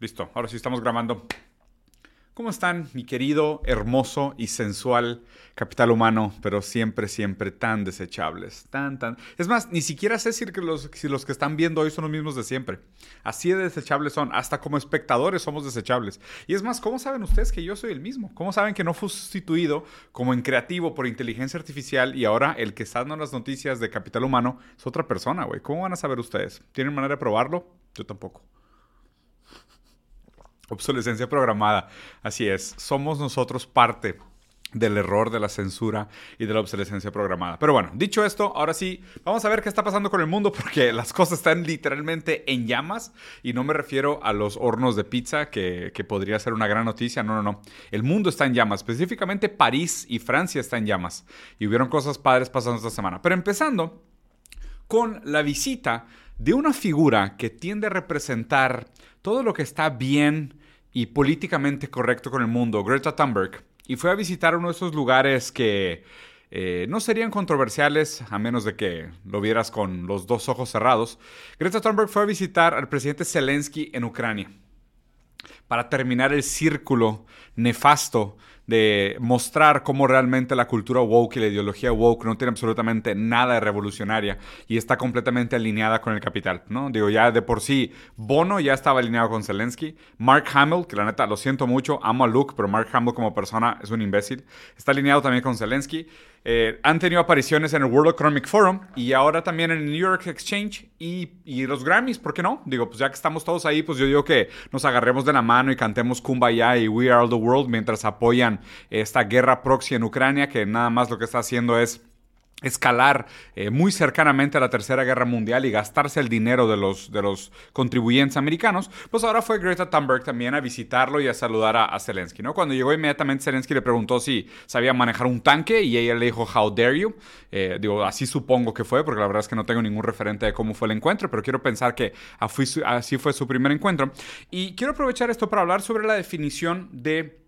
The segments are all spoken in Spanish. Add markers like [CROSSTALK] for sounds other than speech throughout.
Listo, ahora sí estamos grabando. ¿Cómo están, mi querido, hermoso y sensual capital humano, pero siempre, siempre tan desechables? Tan, tan. Es más, ni siquiera sé si los, si los que están viendo hoy son los mismos de siempre. Así de desechables son. Hasta como espectadores somos desechables. Y es más, ¿cómo saben ustedes que yo soy el mismo? ¿Cómo saben que no fue sustituido como en creativo por inteligencia artificial y ahora el que está dando las noticias de capital humano es otra persona, güey? ¿Cómo van a saber ustedes? ¿Tienen manera de probarlo? Yo tampoco. Obsolescencia programada. Así es, somos nosotros parte del error de la censura y de la obsolescencia programada. Pero bueno, dicho esto, ahora sí, vamos a ver qué está pasando con el mundo porque [LAUGHS] las cosas están literalmente en llamas y no me refiero a los hornos de pizza que, que, podría ser una gran noticia, no, no, no. El mundo está en llamas, específicamente París y Francia están en llamas y hubieron cosas padres pasando esta semana. Pero empezando con la visita de una figura que tiende a representar todo lo que está bien y políticamente correcto con el mundo, Greta Thunberg, y fue a visitar uno de esos lugares que eh, no serían controversiales a menos de que lo vieras con los dos ojos cerrados. Greta Thunberg fue a visitar al presidente Zelensky en Ucrania para terminar el círculo nefasto de mostrar cómo realmente la cultura woke y la ideología woke no tiene absolutamente nada de revolucionaria y está completamente alineada con el capital, ¿no? Digo, ya de por sí, Bono ya estaba alineado con Zelensky, Mark Hamill, que la neta lo siento mucho, amo a Luke, pero Mark Hamill como persona es un imbécil, está alineado también con Zelensky. Eh, han tenido apariciones en el World Economic Forum y ahora también en el New York Exchange y, y, los Grammys, ¿por qué no? Digo, pues ya que estamos todos ahí, pues yo digo que nos agarremos de la mano y cantemos Kumbaya y We Are the World mientras apoyan esta guerra proxy en Ucrania, que nada más lo que está haciendo es escalar eh, muy cercanamente a la Tercera Guerra Mundial y gastarse el dinero de los, de los contribuyentes americanos, pues ahora fue Greta Thunberg también a visitarlo y a saludar a, Zelensky, ¿no? Cuando llegó inmediatamente Zelensky le preguntó si sabía manejar un tanque y ella le dijo, how dare you? Eh, digo, así supongo que fue, porque la verdad es que no tengo ningún referente de cómo fue el encuentro, pero quiero pensar que así fue su primer encuentro. Y quiero aprovechar esto para hablar sobre la definición de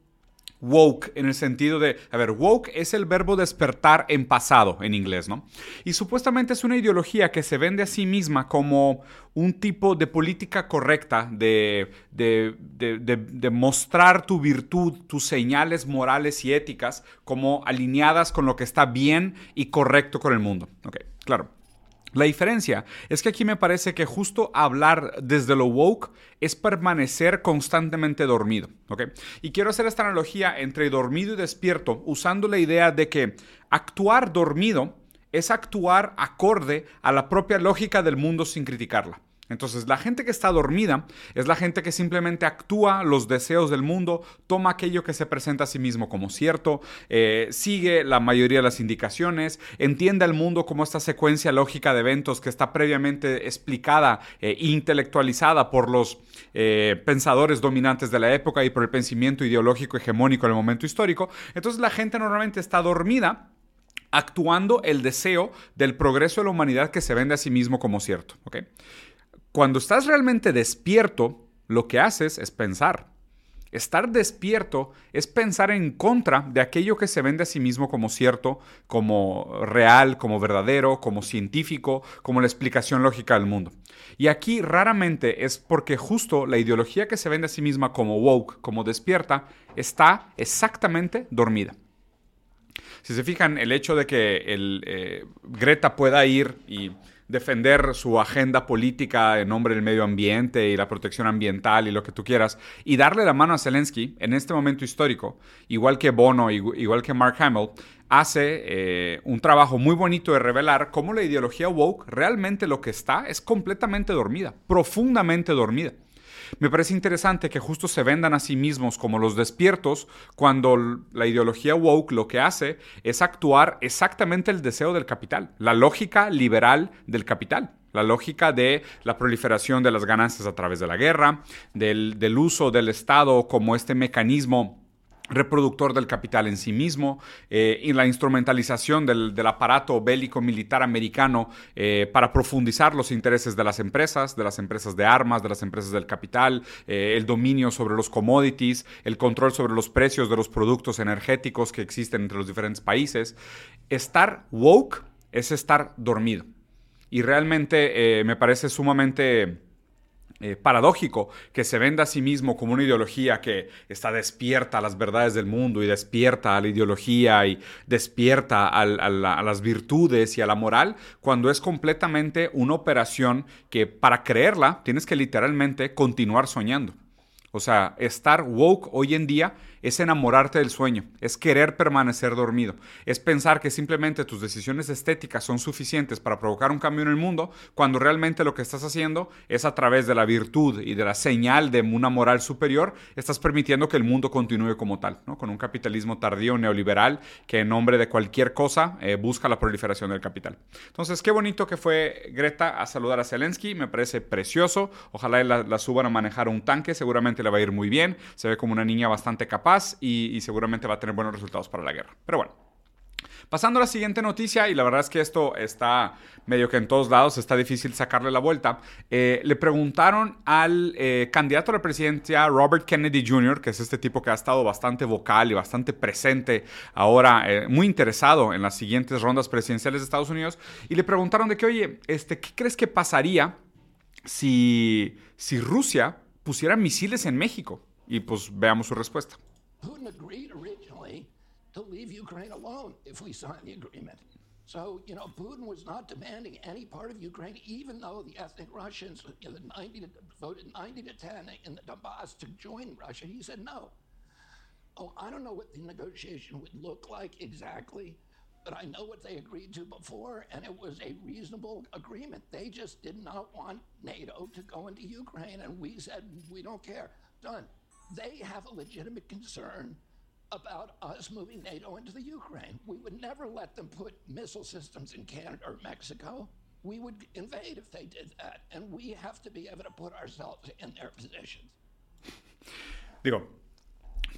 woke en el sentido de, a ver, woke es el verbo despertar en pasado en inglés, ¿no? Y supuestamente es una ideología que se vende a sí misma como un tipo de política correcta, de, de, mostrar tu virtud, tus señales morales y éticas como alineadas con lo que está bien y correcto con el mundo. Ok, claro. La diferencia es que aquí me parece que justo hablar desde lo woke es permanecer constantemente dormido. Y quiero hacer esta analogía entre dormido y despierto usando la idea de que actuar dormido es actuar acorde a la propia lógica del mundo sin criticarla. Entonces, la gente que está dormida es la gente que simplemente actúa los deseos del mundo, toma aquello que se presenta a sí mismo como cierto, eh, sigue la mayoría de las indicaciones, entiende al mundo como esta secuencia lógica de eventos que está previamente explicada e intelectualizada por los eh, pensadores dominantes de la época y por el pensamiento ideológico hegemónico en el momento histórico. Entonces, la gente normalmente está dormida actuando el deseo del progreso de la humanidad que se vende a sí mismo como cierto. Cuando estás realmente despierto, lo que haces es pensar. Estar despierto es pensar en contra de aquello que se vende a sí mismo como cierto, como real, como verdadero, como científico, como la explicación lógica del mundo. Y aquí raramente es porque justo la ideología que se vende a sí misma como woke, como despierta, está exactamente dormida. Si se fijan, el hecho de que el, eh, Greta pueda ir y defender su agenda política en nombre del medio ambiente y la protección ambiental y lo que tú quieras, y darle la mano a Zelensky en este momento histórico, igual que Bono, igual que Mark Hamill, hace eh, un trabajo muy bonito de revelar cómo la ideología woke realmente lo que está es completamente dormida, profundamente dormida. Me parece interesante que justo se vendan a sí mismos como los despiertos cuando la ideología woke lo que hace es actuar exactamente el deseo del capital, la lógica liberal del capital. La lógica de la proliferación de las ganancias a través de la guerra, del, del uso del Estado como este mecanismo reproductor del capital en sí mismo, eh, y la instrumentalización del, aparato bélico militar americano eh, para profundizar los intereses de las empresas, de las empresas de armas, de las empresas del capital, eh, el dominio sobre los commodities, el control sobre los precios de los productos energéticos que existen entre los diferentes países. Estar woke es estar dormido. Y realmente me parece sumamente eh, paradójico que se venda a sí mismo como una ideología que está despierta a las verdades del mundo y despierta a la ideología y despierta a, las virtudes y a la moral, cuando es completamente una operación que para creerla tienes que literalmente continuar soñando. O sea, estar woke hoy en día es enamorarte del sueño, es querer permanecer dormido, es pensar que simplemente tus decisiones estéticas son suficientes para provocar un cambio en el mundo, cuando realmente lo que estás haciendo es a través de la virtud y de la señal de una moral superior, estás permitiendo que el mundo continúe como tal, ¿no? con un capitalismo tardío neoliberal que en nombre de cualquier cosa eh, busca la proliferación del capital. Entonces, qué bonito que fue Greta a saludar a Zelensky, me parece precioso, ojalá la, suban a manejar un tanque, seguramente le va a ir muy bien, se ve como una niña bastante capaz y, seguramente va a tener buenos resultados para la guerra. Pero bueno, Pasando a la siguiente noticia, y la verdad es que esto está medio que en todos lados, está difícil sacarle la vuelta. Eh, le preguntaron al eh, candidato a la presidencia, Robert Kennedy Jr., que es este tipo que ha estado bastante vocal y bastante presente ahora, eh, muy interesado en las siguientes rondas presidenciales de Estados Unidos, y le preguntaron de que, oye, este, ¿qué crees que pasaría si, si Rusia pusiera misiles en México? Y pues veamos su respuesta. Putin agreed originally to leave Ukraine alone if we signed the agreement. So, you know, Putin was not demanding any part of Ukraine, even though the ethnic Russians you know, 90 to, voted 90 to 10 in the Donbass to join Russia. He said no. Oh, I don't know what the negotiation would look like exactly, but I know what they agreed to before, and it was a reasonable agreement. They just did not want NATO to go into Ukraine, and we said, we don't care. Done. They have a legitimate concern about us moving NATO into the Ukraine. We would never let them put missile systems in Canada or Mexico. We would invade if they did that. And we have to be able to put ourselves in their positions. Digo,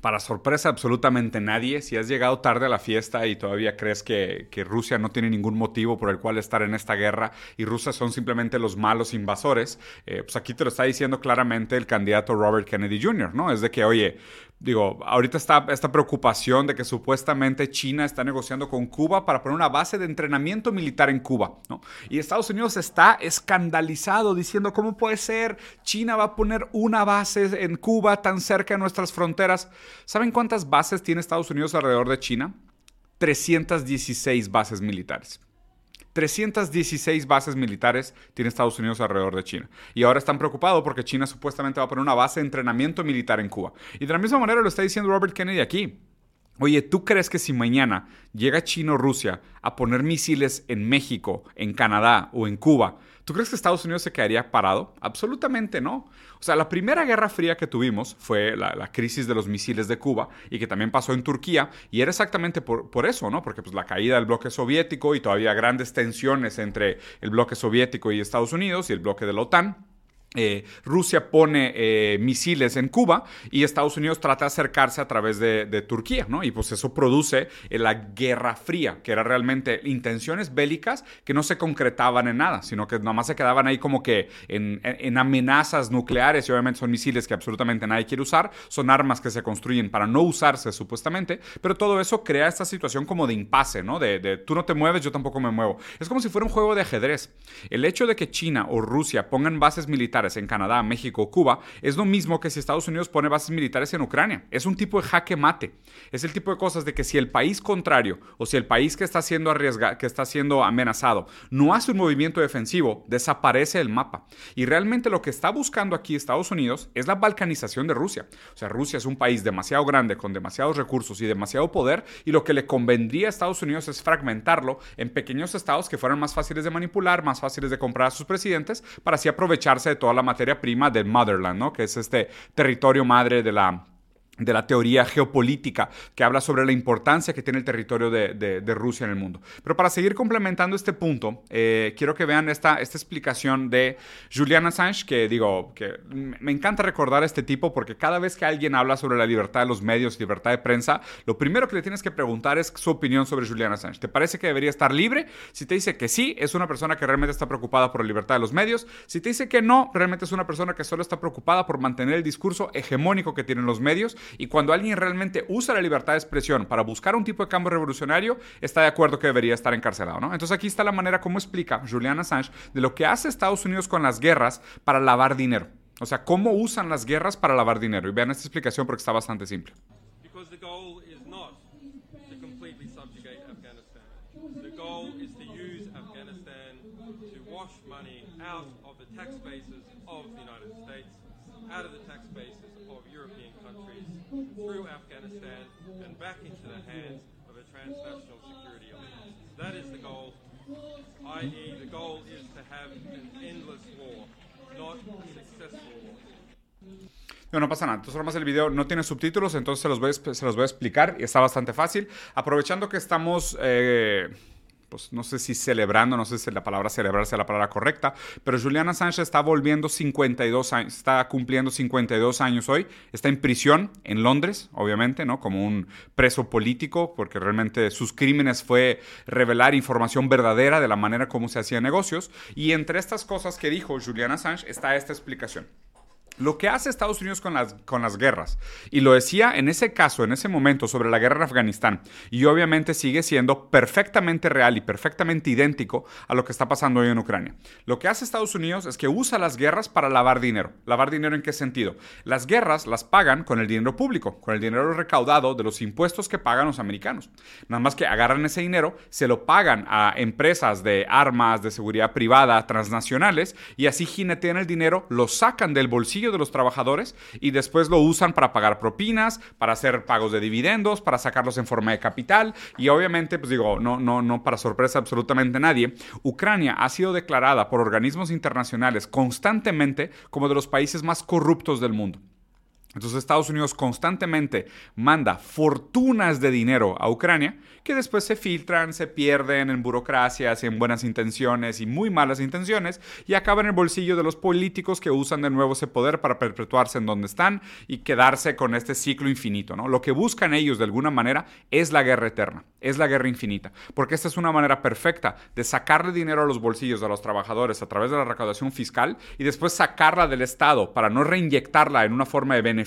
para sorpresa absolutamente nadie, si has llegado tarde a la fiesta y todavía crees que, Rusia no tiene ningún motivo por el cual estar en esta guerra y Rusia son simplemente los malos invasores, eh, pues aquí te lo está diciendo claramente el candidato Robert Kennedy Jr., ¿no? Es de que, oye, digo, ahorita está esta preocupación de que supuestamente China está negociando con Cuba para poner una base de entrenamiento militar en Cuba, ¿no? Y Estados Unidos está escandalizado diciendo, ¿cómo puede ser? China va a poner una base en Cuba tan cerca de nuestras fronteras. ¿Saben cuántas bases tiene Estados Unidos alrededor de China? 316 bases militares. 316 bases militares tiene Estados Unidos alrededor de China. Y ahora están preocupados porque China supuestamente va a poner una base de entrenamiento militar en Cuba. Y de la misma manera lo está diciendo Robert Kennedy aquí. Oye, ¿tú crees que si mañana llega China o Rusia a poner misiles en México, en Canadá o en Cuba, ¿tú crees que Estados Unidos se quedaría parado? Absolutamente no. O sea, la primera guerra fría que tuvimos fue la, crisis de los misiles de Cuba y que también pasó en Turquía y era exactamente por, eso, ¿no? Porque pues la caída del bloque soviético y todavía grandes tensiones entre el bloque soviético y Estados Unidos y el bloque de la OTAN. Eh, Rusia pone eh, misiles en Cuba y Estados Unidos trata de acercarse a través de, Turquía, ¿no? Y pues eso produce eh, la Guerra Fría, que era realmente intenciones bélicas que no se concretaban en nada, sino que nada más se quedaban ahí como que en, amenazas nucleares y obviamente son misiles que absolutamente nadie quiere usar, son armas que se construyen para no usarse supuestamente, pero todo eso crea esta situación como de impasse, ¿no? De, de tú no te mueves, yo tampoco me muevo. Es como si fuera un juego de ajedrez. El hecho de que China o Rusia pongan bases militares en Canadá, México, Cuba, es lo mismo que si Estados Unidos pone bases militares en Ucrania. Es un tipo de jaque mate. Es el tipo de cosas de que si el país contrario o si el país que está siendo arriesgado, que está siendo amenazado, no hace un movimiento defensivo, desaparece el mapa. Y realmente lo que está buscando aquí Estados Unidos es la balcanización de Rusia. O sea, Rusia es un país demasiado grande, con demasiados recursos y demasiado poder, y lo que le convendría a Estados Unidos es fragmentarlo en pequeños estados que fueran más fáciles de manipular, más fáciles de comprar a sus presidentes, para así aprovecharse de la materia prima del motherland, ¿no? Que es este territorio madre de la, de la teoría geopolítica que habla sobre la importancia que tiene el territorio de, Rusia en el mundo. Pero para seguir complementando este punto, eh, quiero que vean esta, esta explicación de Julian Assange, que digo, que me encanta recordar a este tipo porque cada vez que alguien habla sobre la libertad de los medios, libertad de prensa, lo primero que le tienes que preguntar es su opinión sobre Julian Assange. ¿Te parece que debería estar libre? Si te dice que sí, es una persona que realmente está preocupada por la libertad de los medios. Si te dice que no, realmente es una persona que solo está preocupada por mantener el discurso hegemónico que tienen los medios y cuando alguien realmente usa la libertad de expresión para buscar un tipo de cambio revolucionario, está de acuerdo que debería estar encarcelado, ¿no? Entonces aquí está la manera como explica Julian Assange de lo que hace Estados Unidos con las guerras para lavar dinero. O sea, cómo usan las guerras para lavar dinero. Y vean esta explicación porque está bastante simple. Out of the bases tax bases of European countries, Afghanistan, and back into the hands of a transnational security. That is the goal, i.e., the goal is to have an endless war, not a successful war. No, no pasa nada. Entonces, además el video no tiene subtítulos, entonces se los voy a, se los voy a explicar y está bastante fácil. Aprovechando que estamos, eh, pues no sé si celebrando, no sé si la palabra celebrar sea la palabra correcta, pero Juliana Sánchez está volviendo 52 años, está cumpliendo 52 años hoy, está en prisión en Londres, obviamente, ¿no? Como un preso político, porque realmente sus crímenes fue revelar información verdadera de la manera como se hacían negocios. Y entre estas cosas que dijo Juliana Sánchez está esta explicación. Lo que hace Estados Unidos con las, con las guerras, y lo decía en ese caso, en ese momento, sobre la guerra en Afganistán, y obviamente sigue siendo perfectamente real y perfectamente idéntico a lo que está pasando hoy en Ucrania. Lo que hace Estados Unidos es que usa las guerras para lavar dinero. ¿Lavar dinero en qué sentido? Las guerras las pagan con el dinero público, con el dinero recaudado de los impuestos que pagan los americanos. Nada más que agarran ese dinero, se lo pagan a empresas de armas, de seguridad privada, transnacionales, y así jinetean el dinero, lo sacan del bolsillo de los trabajadores y después lo usan para pagar propinas, para hacer pagos de dividendos, para sacarlos en forma de capital y obviamente, pues digo, no, no, no para sorpresa absolutamente nadie, Ucrania ha sido declarada por organismos internacionales constantemente como de los países más corruptos del mundo. Entonces Estados Unidos constantemente manda fortunas de dinero a Ucrania que después se filtran, se pierden en burocracias, en buenas intenciones y muy malas intenciones y acaban en el bolsillo de los políticos que usan de nuevo ese poder para perpetuarse en donde están y quedarse con este ciclo infinito. ¿no? Lo que buscan ellos de alguna manera es la guerra eterna, es la guerra infinita, porque esta es una manera perfecta de sacarle dinero a los bolsillos de los trabajadores a través de la recaudación fiscal y después sacarla del Estado para no reinyectarla en una forma de beneficio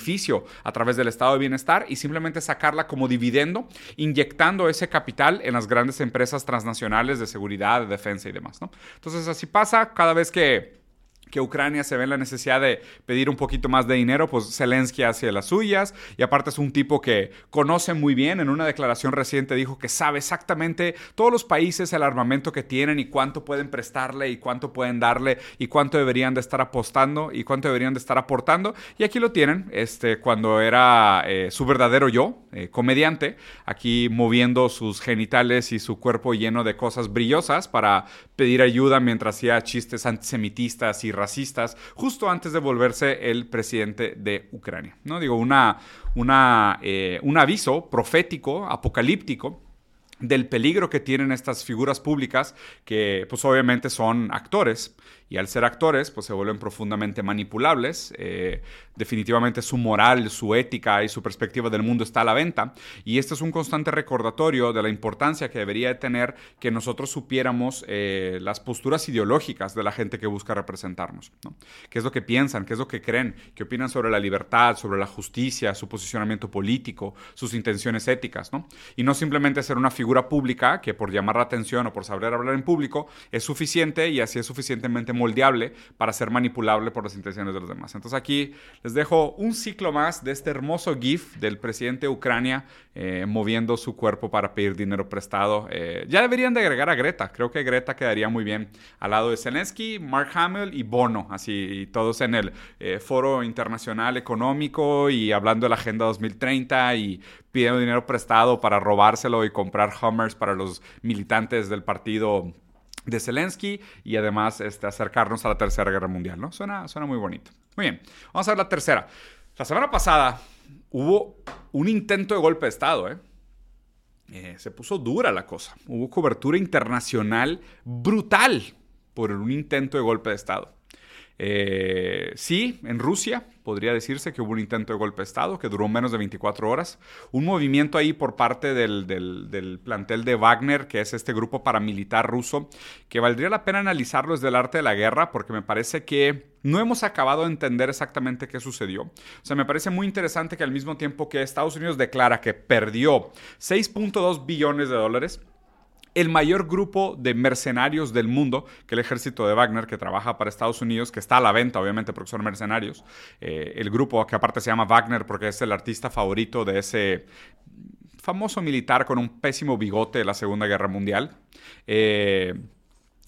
a través del estado de bienestar y simplemente sacarla como dividendo, inyectando ese capital en las grandes empresas transnacionales de seguridad, de defensa y demás. Entonces así pasa cada vez que que Ucrania se ve en la necesidad de pedir un poquito más de dinero, pues Zelensky hace las suyas y aparte es un tipo que conoce muy bien, en una declaración reciente dijo que sabe exactamente todos los países el armamento que tienen y cuánto pueden prestarle y cuánto pueden darle y cuánto deberían de estar apostando y cuánto deberían de estar aportando. Y aquí lo tienen, este, cuando era eh, su verdadero yo, eh, comediante, aquí moviendo sus genitales y su cuerpo lleno de cosas brillosas para pedir ayuda mientras hacía chistes antisemitistas y racistas justo antes de volverse el presidente de Ucrania. ¿no? Digo, una, una, eh, un aviso profético, apocalíptico, del peligro que tienen estas figuras públicas que pues obviamente son actores y al ser actores pues se vuelven profundamente manipulables eh, definitivamente su moral su ética y su perspectiva del mundo está a la venta y este es un constante recordatorio de la importancia que debería tener que nosotros supiéramos eh, las posturas ideológicas de la gente que busca representarnos ¿no? qué es lo que piensan qué es lo que creen qué opinan sobre la libertad sobre la justicia su posicionamiento político sus intenciones éticas ¿no? y no simplemente ser una figura pública que por llamar la atención o por saber hablar en público es suficiente y así es suficientemente moldeable para ser manipulable por las intenciones de los demás. Entonces aquí les dejo un ciclo más de este hermoso GIF del presidente de Ucrania eh, moviendo su cuerpo para pedir dinero prestado. Eh, ya deberían de agregar a Greta. Creo que Greta quedaría muy bien al lado de Zelensky, Mark Hamill y Bono, así todos en el eh, Foro Internacional Económico y hablando de la Agenda 2030 y pidiendo dinero prestado para robárselo y comprar Hummers para los militantes del partido de Zelensky y además este, acercarnos a la Tercera Guerra Mundial, ¿no? Suena, suena muy bonito. Muy bien, vamos a ver la tercera. La semana pasada hubo un intento de golpe de Estado, ¿eh? Eh, se puso dura la cosa. Hubo cobertura internacional brutal por un intento de golpe de Estado. Eh, sí, en Rusia podría decirse que hubo un intento de golpe de Estado que duró menos de 24 horas. Un movimiento ahí por parte del, del, del, plantel de Wagner, que es este grupo paramilitar ruso, que valdría la pena analizarlo desde el arte de la guerra porque me parece que no hemos acabado de entender exactamente qué sucedió. O sea, me parece muy interesante que al mismo tiempo que Estados Unidos declara que perdió 6.2 billones de dólares, el mayor grupo de mercenarios del mundo, que el ejército de Wagner, que trabaja para Estados Unidos, que está a la venta, obviamente, porque son mercenarios. Eh, el grupo, que aparte se llama Wagner porque es el artista favorito de ese famoso militar con un pésimo bigote de la Segunda Guerra Mundial. Eh,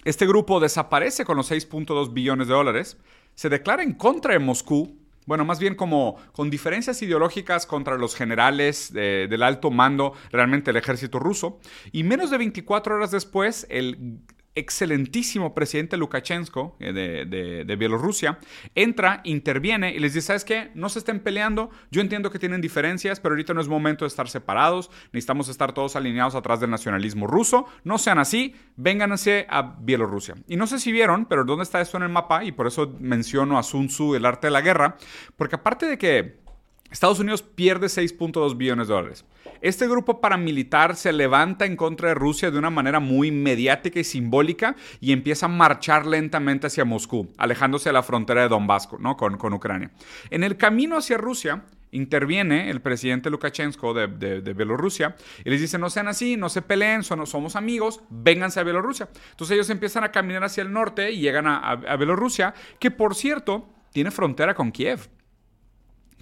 este grupo desaparece con los 6.2 billones de dólares, se declara en contra de Moscú bueno, más bien como con diferencias ideológicas contra los generales del alto mando, realmente el ejército ruso. Y menos de 24 horas después, el excelentísimo presidente Lukashenko eh, de, Bielorrusia entra, interviene y les dice, ¿sabes qué? No se estén peleando, yo entiendo que tienen diferencias, pero ahorita no es momento de estar separados, necesitamos estar todos alineados atrás del nacionalismo ruso, no sean así, vénganse a Bielorrusia. Y no sé si vieron, pero ¿dónde está esto en el mapa? Y por eso menciono a Sun Tzu, el arte de la guerra, porque aparte de que Estados Unidos pierde 6.2 billones de dólares. Este grupo paramilitar se levanta en contra de Rusia de una manera muy mediática y simbólica y empieza a marchar lentamente hacia Moscú, alejándose de la frontera de Donbass ¿no? con, Ucrania. En el camino hacia Rusia, interviene el presidente Lukashenko de, Bielorrusia y les dice, no sean así, no se peleen, somos amigos, vénganse a Bielorrusia. Entonces ellos empiezan a caminar hacia el norte y llegan a Bielorrusia, que por cierto tiene frontera con Kiev.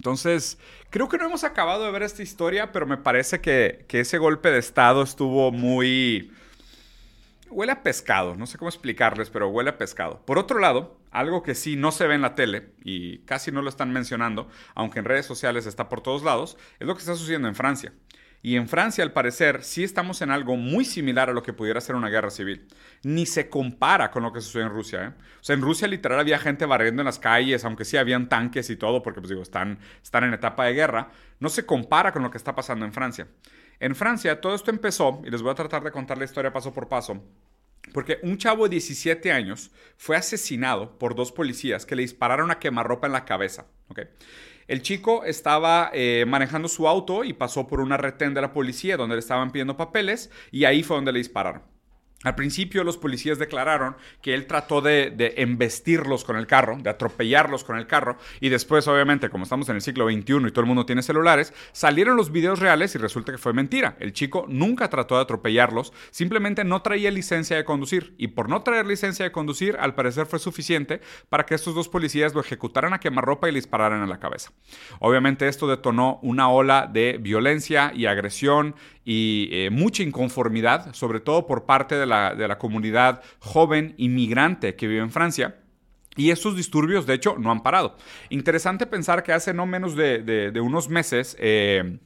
Entonces, creo que no hemos acabado de ver esta historia, pero me parece que, ese golpe de Estado estuvo muy... Huele a pescado, no sé cómo explicarles, pero huele a pescado. Por otro lado, algo que sí no se ve en la tele y casi no lo están mencionando, aunque en redes sociales está por todos lados, es lo que está sucediendo en Francia. Y en Francia, al parecer, sí estamos en algo muy similar a lo que pudiera ser una guerra civil. Ni se compara con lo que sucedió en Rusia. ¿eh? O sea, en Rusia literal había gente barriendo en las calles, aunque sí habían tanques y todo, porque pues digo, están, están en etapa de guerra. No se compara con lo que está pasando en Francia. En Francia todo esto empezó, y les voy a tratar de contar la historia paso por paso, porque un chavo de 17 años fue asesinado por dos policías que le dispararon a quemarropa en la cabeza. ¿okay? El chico estaba eh, manejando su auto y pasó por una retén de la policía donde le estaban pidiendo papeles y ahí fue donde le dispararon. Al principio los policías declararon que él trató de, embestirlos con el carro, de atropellarlos con el carro, y después, obviamente, como estamos en el siglo XXI y todo el mundo tiene celulares, salieron los videos reales y resulta que fue mentira. El chico nunca trató de atropellarlos, simplemente no traía licencia de conducir, y por no traer licencia de conducir, al parecer fue suficiente para que estos dos policías lo ejecutaran a quemarropa y le dispararan en la cabeza. Obviamente esto detonó una ola de violencia y agresión y eh, mucha inconformidad, sobre todo por parte de la, de la comunidad joven inmigrante que vive en Francia. Y esos disturbios, de hecho, no han parado. Interesante pensar que hace no menos de, de, unos meses... Eh,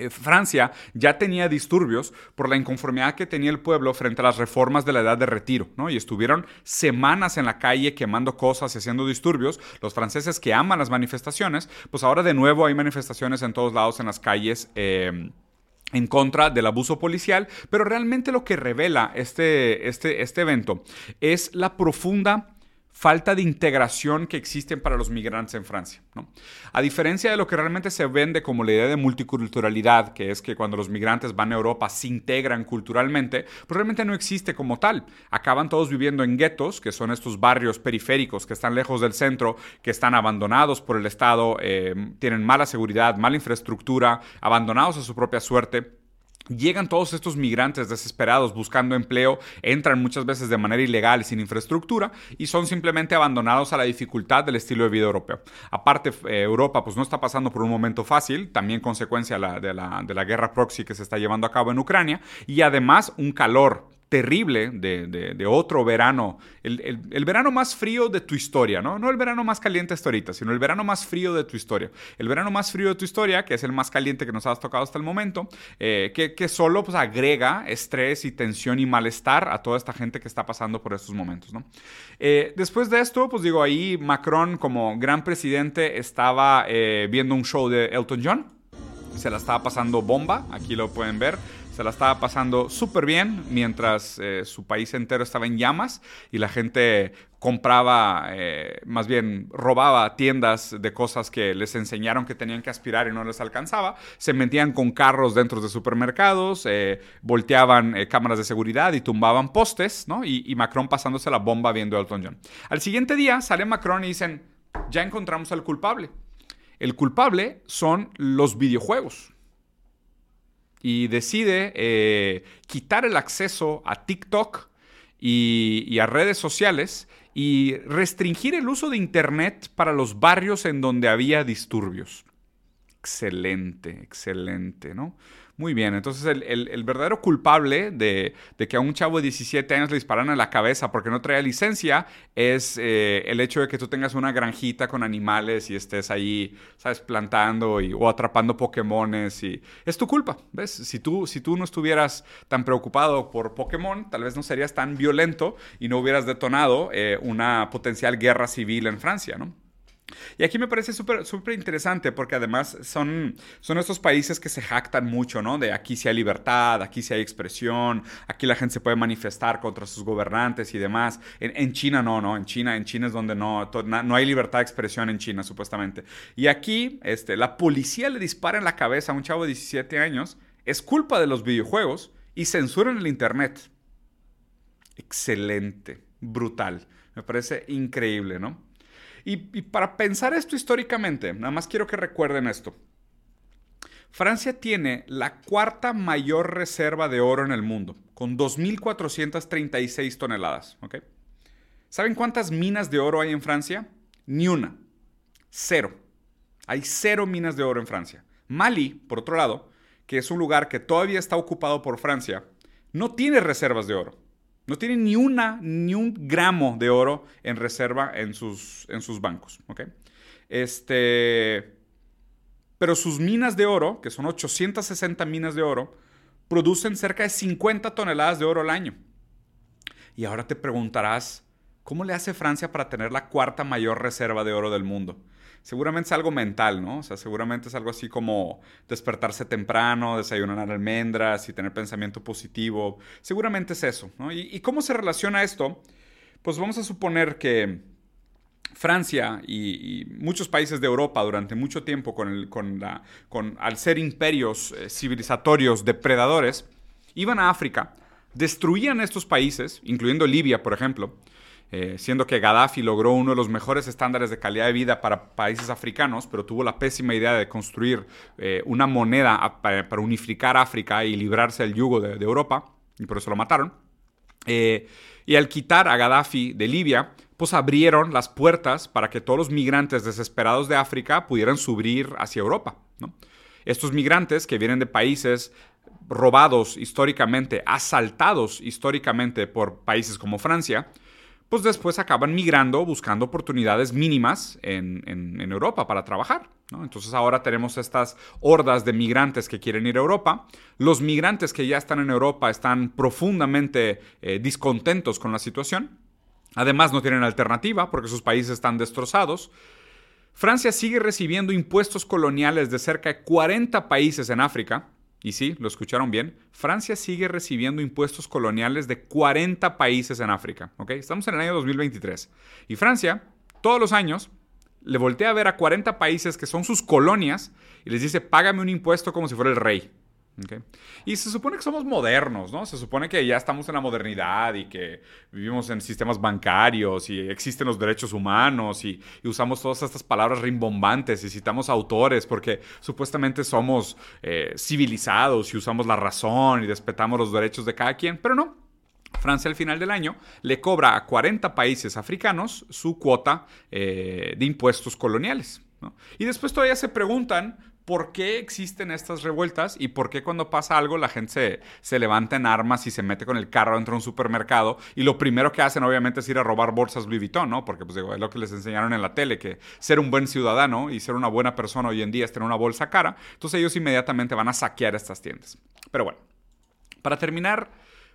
eh, Francia ya tenía disturbios por la inconformidad que tenía el pueblo frente a las reformas de la edad de retiro, ¿no? Y estuvieron semanas en la calle quemando cosas y haciendo disturbios. Los franceses que aman las manifestaciones, pues ahora de nuevo hay manifestaciones en todos lados en las calles en contra del abuso policial, pero realmente lo que revela este, este, este evento es la profunda falta de integración que existen para los migrantes en Francia. A diferencia de lo que realmente se vende como la idea de multiculturalidad, que es que cuando los migrantes van a Europa se integran culturalmente, pues realmente no existe como tal. Acaban todos viviendo en guetos, que son estos barrios periféricos que están lejos del centro, que están abandonados por el Estado, eh, tienen mala seguridad, mala infraestructura, abandonados a su propia suerte. Llegan todos estos migrantes desesperados buscando empleo, entran muchas veces de manera ilegal sin infraestructura y son simplemente abandonados a la dificultad del estilo de vida europeo. Aparte, eh, Europa pues no está pasando por un momento fácil, también consecuencia de la, de la guerra proxy que se está llevando a cabo en Ucrania y además un calor terrible de, otro verano, el, verano más frío de tu historia, ¿no? No el verano más caliente hasta ahorita, sino el verano más frío de tu historia. El verano más frío de tu historia, que es el más caliente que nos has tocado hasta el momento, eh, que, solo pues, agrega estrés y tensión y malestar a toda esta gente que está pasando por estos momentos, ¿no? Eh, después de esto, pues digo, ahí Macron como gran presidente estaba eh, viendo un show de Elton John, se la estaba pasando bomba, aquí lo pueden ver se la estaba pasando súper bien mientras eh, su país entero estaba en llamas y la gente compraba, eh, más bien robaba tiendas de cosas que les enseñaron que tenían que aspirar y no les alcanzaba, se metían con carros dentro de supermercados, eh, volteaban cámaras de seguridad y tumbaban postes, ¿no? Y, y Macron pasándose la bomba viendo a Elton John. Al siguiente día sale Macron y dicen, ya encontramos al culpable. El culpable son los videojuegos. Y decide eh, quitar el acceso a TikTok y, y a redes sociales y restringir el uso de Internet para los barrios en donde había disturbios. Excelente, excelente, ¿no? Muy bien, entonces el, verdadero culpable de, que a un chavo de 17 años le disparan en la cabeza porque no trae licencia es eh, el hecho de que tú tengas una granjita con animales y estés ahí, ¿sabes? Plantando y, o atrapando Pokémones y es tu culpa, ¿ves? Si tú, si tú no estuvieras tan preocupado por Pokémon, tal vez no serías tan violento y no hubieras detonado eh, una potencial guerra civil en Francia, ¿no? Y aquí me parece súper interesante porque además son, son estos países que se jactan mucho, ¿no? De aquí sí hay libertad, aquí sí hay expresión, aquí la gente se puede manifestar contra sus gobernantes y demás. En, China no, ¿no? En China, en China es donde no, no hay libertad de expresión en China, supuestamente. Y aquí, este, la policía le dispara en la cabeza a un chavo de 17 años, es culpa de los videojuegos y censuran el Internet. Excelente, brutal. Me parece increíble, ¿no? Y, para pensar esto históricamente, nada más quiero que recuerden esto. Francia tiene la cuarta mayor reserva de oro en el mundo, con 2.436 toneladas. ¿Saben cuántas minas de oro hay en Francia? Ni una. Cero. Hay cero minas de oro en Francia. Mali, por otro lado, que es un lugar que todavía está ocupado por Francia, no tiene reservas de oro. No tienen ni una, ni un gramo de oro en reserva en sus, en sus bancos. Este, pero sus minas de oro, que son 860 minas de oro, producen cerca de 50 toneladas de oro al año. Y ahora te preguntarás, ¿cómo le hace Francia para tener la cuarta mayor reserva de oro del mundo? Seguramente es algo mental, ¿no? O sea, seguramente es algo así como despertarse temprano, desayunar almendras y tener pensamiento positivo. Seguramente es eso, ¿no? ¿Y, cómo se relaciona esto? Pues vamos a suponer que Francia y, muchos países de Europa durante mucho tiempo, con el, con la, con, al ser imperios eh, civilizatorios depredadores, iban a África, destruían estos países, incluyendo Libia, por ejemplo, eh, siendo que Gaddafi logró uno de los mejores estándares de calidad de vida para países africanos, pero tuvo la pésima idea de construir eh, una moneda para, unificar África y librarse del yugo de, Europa, y por eso lo mataron. Eh, y al quitar a Gaddafi de Libia, pues abrieron las puertas para que todos los migrantes desesperados de África pudieran subir hacia Europa. Estos migrantes que vienen de países robados históricamente, asaltados históricamente por países como Francia, pues después acaban migrando buscando oportunidades mínimas en, Europa para trabajar. Entonces ahora tenemos estas hordas de migrantes que quieren ir a Europa. Los migrantes que ya están en Europa están profundamente eh, discontentos con la situación. Además no tienen alternativa porque sus países están destrozados. Francia sigue recibiendo impuestos coloniales de cerca de 40 países en África, y sí, lo escucharon bien, Francia sigue recibiendo impuestos coloniales de 40 países en África. ¿ok? Estamos en el año 2023. Y Francia, todos los años, le voltea a ver a 40 países que son sus colonias y les dice, págame un impuesto como si fuera el rey. Y se supone que somos modernos, ¿no? Se supone que ya estamos en la modernidad y que vivimos en sistemas bancarios y existen los derechos humanos y, usamos todas estas palabras rimbombantes y citamos autores porque supuestamente somos eh, civilizados y usamos la razón y respetamos los derechos de cada quien, pero no. Francia al final del año le cobra a 40 países africanos su cuota eh, de impuestos coloniales. Y después todavía se preguntan por qué existen estas revueltas y por qué cuando pasa algo la gente se, levanta en armas y se mete con el carro dentro de un supermercado y lo primero que hacen obviamente es ir a robar bolsas Louis Vuitton, ¿no? Porque pues digo, es lo que les enseñaron en la tele, que ser un buen ciudadano y ser una buena persona hoy en día es tener una bolsa cara. Entonces ellos inmediatamente van a saquear estas tiendas. Pero bueno, para terminar,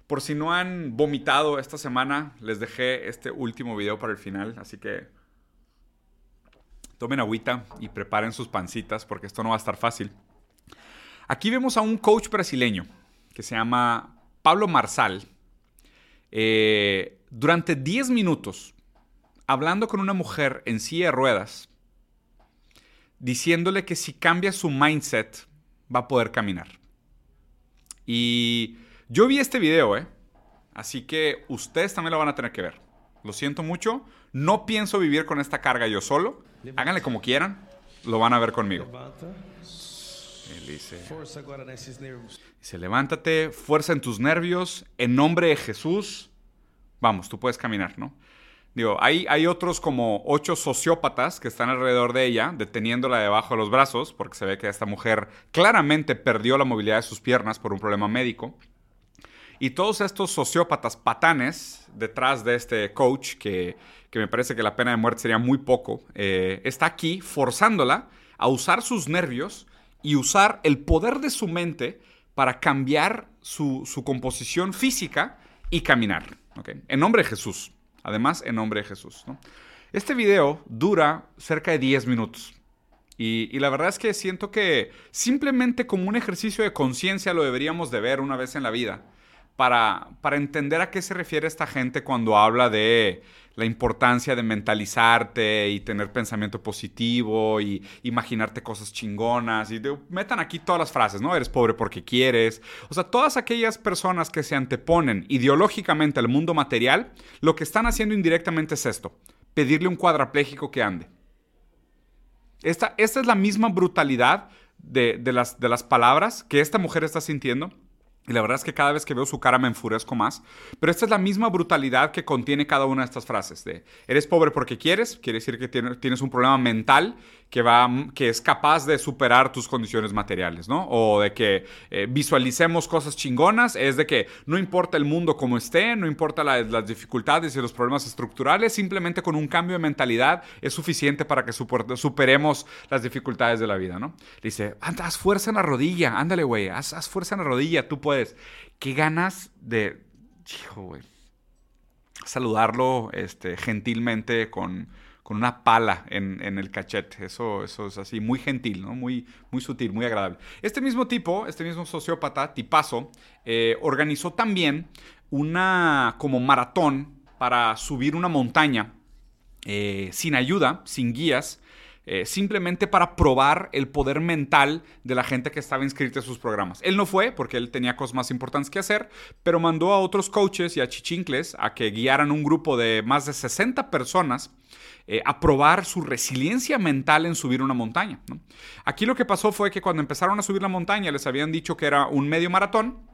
por si no han vomitado esta semana, les dejé este último video para el final, así que tomen agüita y preparen sus pancitas porque esto no va a estar fácil. Aquí vemos a un coach brasileño que se llama Pablo Marsal. Eh, durante 10 minutos, hablando con una mujer en silla de ruedas, diciéndole que si cambia su mindset, va a poder caminar. Y yo vi este video, ¿eh? Así que ustedes también lo van a tener que ver. Lo siento mucho. No pienso vivir con esta carga yo solo. Háganle como quieran, lo van a ver conmigo. Él dice, dice, levántate, fuerza en tus nervios, en nombre de Jesús. Vamos, tú puedes caminar, ¿no? Digo, hay, hay otros como ocho sociópatas que están alrededor de ella, deteniéndola debajo de los brazos, porque se ve que esta mujer claramente perdió la movilidad de sus piernas por un problema médico. Y todos estos sociópatas patanes detrás de este coach, que, que me parece que la pena de muerte sería muy poco, eh, está aquí forzándola a usar sus nervios y usar el poder de su mente para cambiar su, su composición física y caminar. ¿ok? En nombre de Jesús. Además, en nombre de Jesús. Este video dura cerca de 10 minutos. Y, y, la verdad es que siento que simplemente como un ejercicio de conciencia lo deberíamos de ver una vez en la vida para, para entender a qué se refiere esta gente cuando habla de la importancia de mentalizarte y tener pensamiento positivo y imaginarte cosas chingonas y de, metan aquí todas las frases, ¿no? Eres pobre porque quieres. O sea, todas aquellas personas que se anteponen ideológicamente al mundo material, lo que están haciendo indirectamente es esto, pedirle un cuadrapléjico que ande. Esta, esta es la misma brutalidad de, de, las, de las palabras que esta mujer está sintiendo. Y la verdad es que cada vez que veo su cara me enfurezco más. Pero esta es la misma brutalidad que contiene cada una de estas frases. De, eres pobre porque quieres, quiere decir que tienes un problema mental que, va, que es capaz de superar tus condiciones materiales, ¿no? O de que eh, visualicemos cosas chingonas, es de que no importa el mundo como esté, no importa la, las dificultades y los problemas estructurales, simplemente con un cambio de mentalidad es suficiente para que super, superemos las dificultades de la vida, ¿no? Dice, haz fuerza en la rodilla, ándale, güey, haz, haz fuerza en la rodilla, tú puedes. ¿Qué ganas de, hijo, güey, saludarlo este, gentilmente con con una pala en, el cachete. Eso, eso es así, muy gentil, ¿no? Muy, muy sutil, muy agradable. Este mismo tipo, este mismo sociópata, tipazo, eh, organizó también una como maratón para subir una montaña eh, sin ayuda, sin guías, eh, simplemente para probar el poder mental de la gente que estaba inscrita en sus programas. Él no fue porque él tenía cosas más importantes que hacer, pero mandó a otros coaches y a chichincles a que guiaran un grupo de más de 60 personas eh, a probar su resiliencia mental en subir una montaña. Aquí lo que pasó fue que cuando empezaron a subir la montaña les habían dicho que era un medio maratón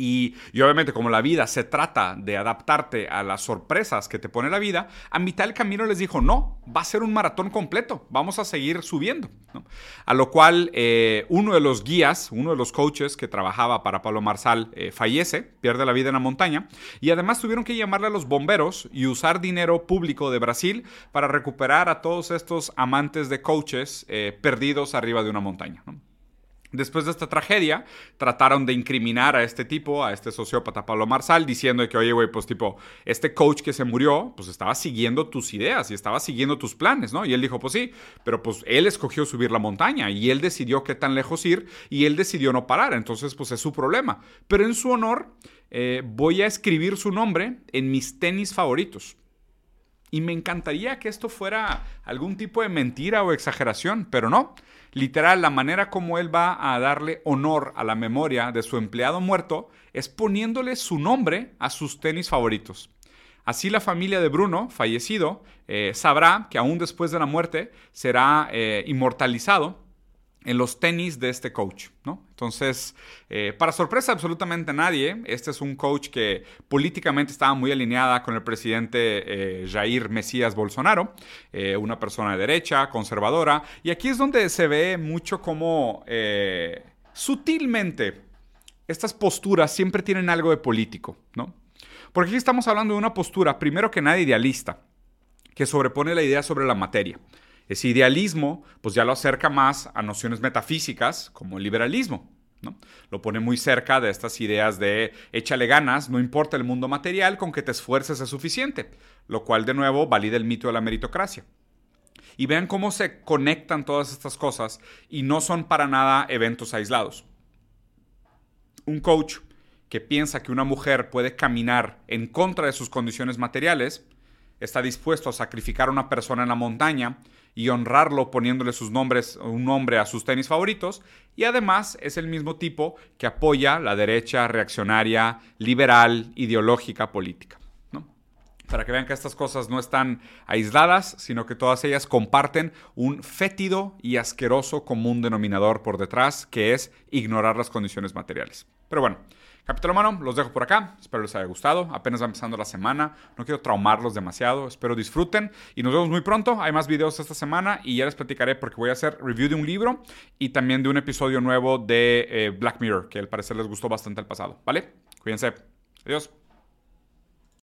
y, obviamente como la vida se trata de adaptarte a las sorpresas que te pone la vida, a mitad del camino les dijo, no, va a ser un maratón completo, vamos a seguir subiendo. A lo cual eh, uno de los guías, uno de los coaches que trabajaba para Pablo Marsal eh, fallece, pierde la vida en la montaña y además tuvieron que llamarle a los bomberos y usar dinero público de Brasil para recuperar a todos estos amantes de coaches eh, perdidos arriba de una montaña. Después de esta tragedia, trataron de incriminar a este tipo, a este sociópata Pablo Marsal, diciendo que, oye, güey, pues tipo, este coach que se murió, pues estaba siguiendo tus ideas y estaba siguiendo tus planes, ¿no? Y él dijo, pues sí, pero pues él escogió subir la montaña y él decidió qué tan lejos ir y él decidió no parar, entonces pues es su problema. Pero en su honor, eh, voy a escribir su nombre en mis tenis favoritos. Y me encantaría que esto fuera algún tipo de mentira o exageración, pero no. Literal, la manera como él va a darle honor a la memoria de su empleado muerto es poniéndole su nombre a sus tenis favoritos. Así la familia de Bruno, fallecido, eh, sabrá que aún después de la muerte será eh, inmortalizado en los tenis de este coach, ¿no? Entonces, eh, para sorpresa absolutamente nadie, este es un coach que políticamente estaba muy alineada con el presidente eh, Jair Mesías Bolsonaro, eh, una persona de derecha, conservadora, y aquí es donde se ve mucho como sutilmente estas posturas siempre tienen algo de político, ¿no? Porque aquí estamos hablando de una postura, primero que nada, idealista, que sobrepone la idea sobre la materia. Ese idealismo, pues ya lo acerca más a nociones metafísicas como el liberalismo. ¿no? Lo pone muy cerca de estas ideas de échale ganas, no importa el mundo material, con que te esfuerces es suficiente, lo cual de nuevo valida el mito de la meritocracia. Y vean cómo se conectan todas estas cosas y no son para nada eventos aislados. Un coach que piensa que una mujer puede caminar en contra de sus condiciones materiales, está dispuesto a sacrificar a una persona en la montaña y honrarlo poniéndole sus nombres, un nombre a sus tenis favoritos. Y además es el mismo tipo que apoya la derecha reaccionaria, liberal, ideológica, política. ¿no? para que vean que estas cosas no están aisladas, sino que todas ellas comparten un fétido y asqueroso común denominador por detrás, que es ignorar las condiciones materiales. Pero bueno, capítulo humano, los dejo por acá. Espero les haya gustado. Apenas va empezando la semana. No quiero traumarlos demasiado. Espero disfruten. Y nos vemos muy pronto. Hay más videos esta semana y ya les platicaré porque voy a hacer review de un libro y también de un episodio nuevo de eh, Black Mirror, que al parecer les gustó bastante el pasado. ¿Vale? Cuídense. Adiós.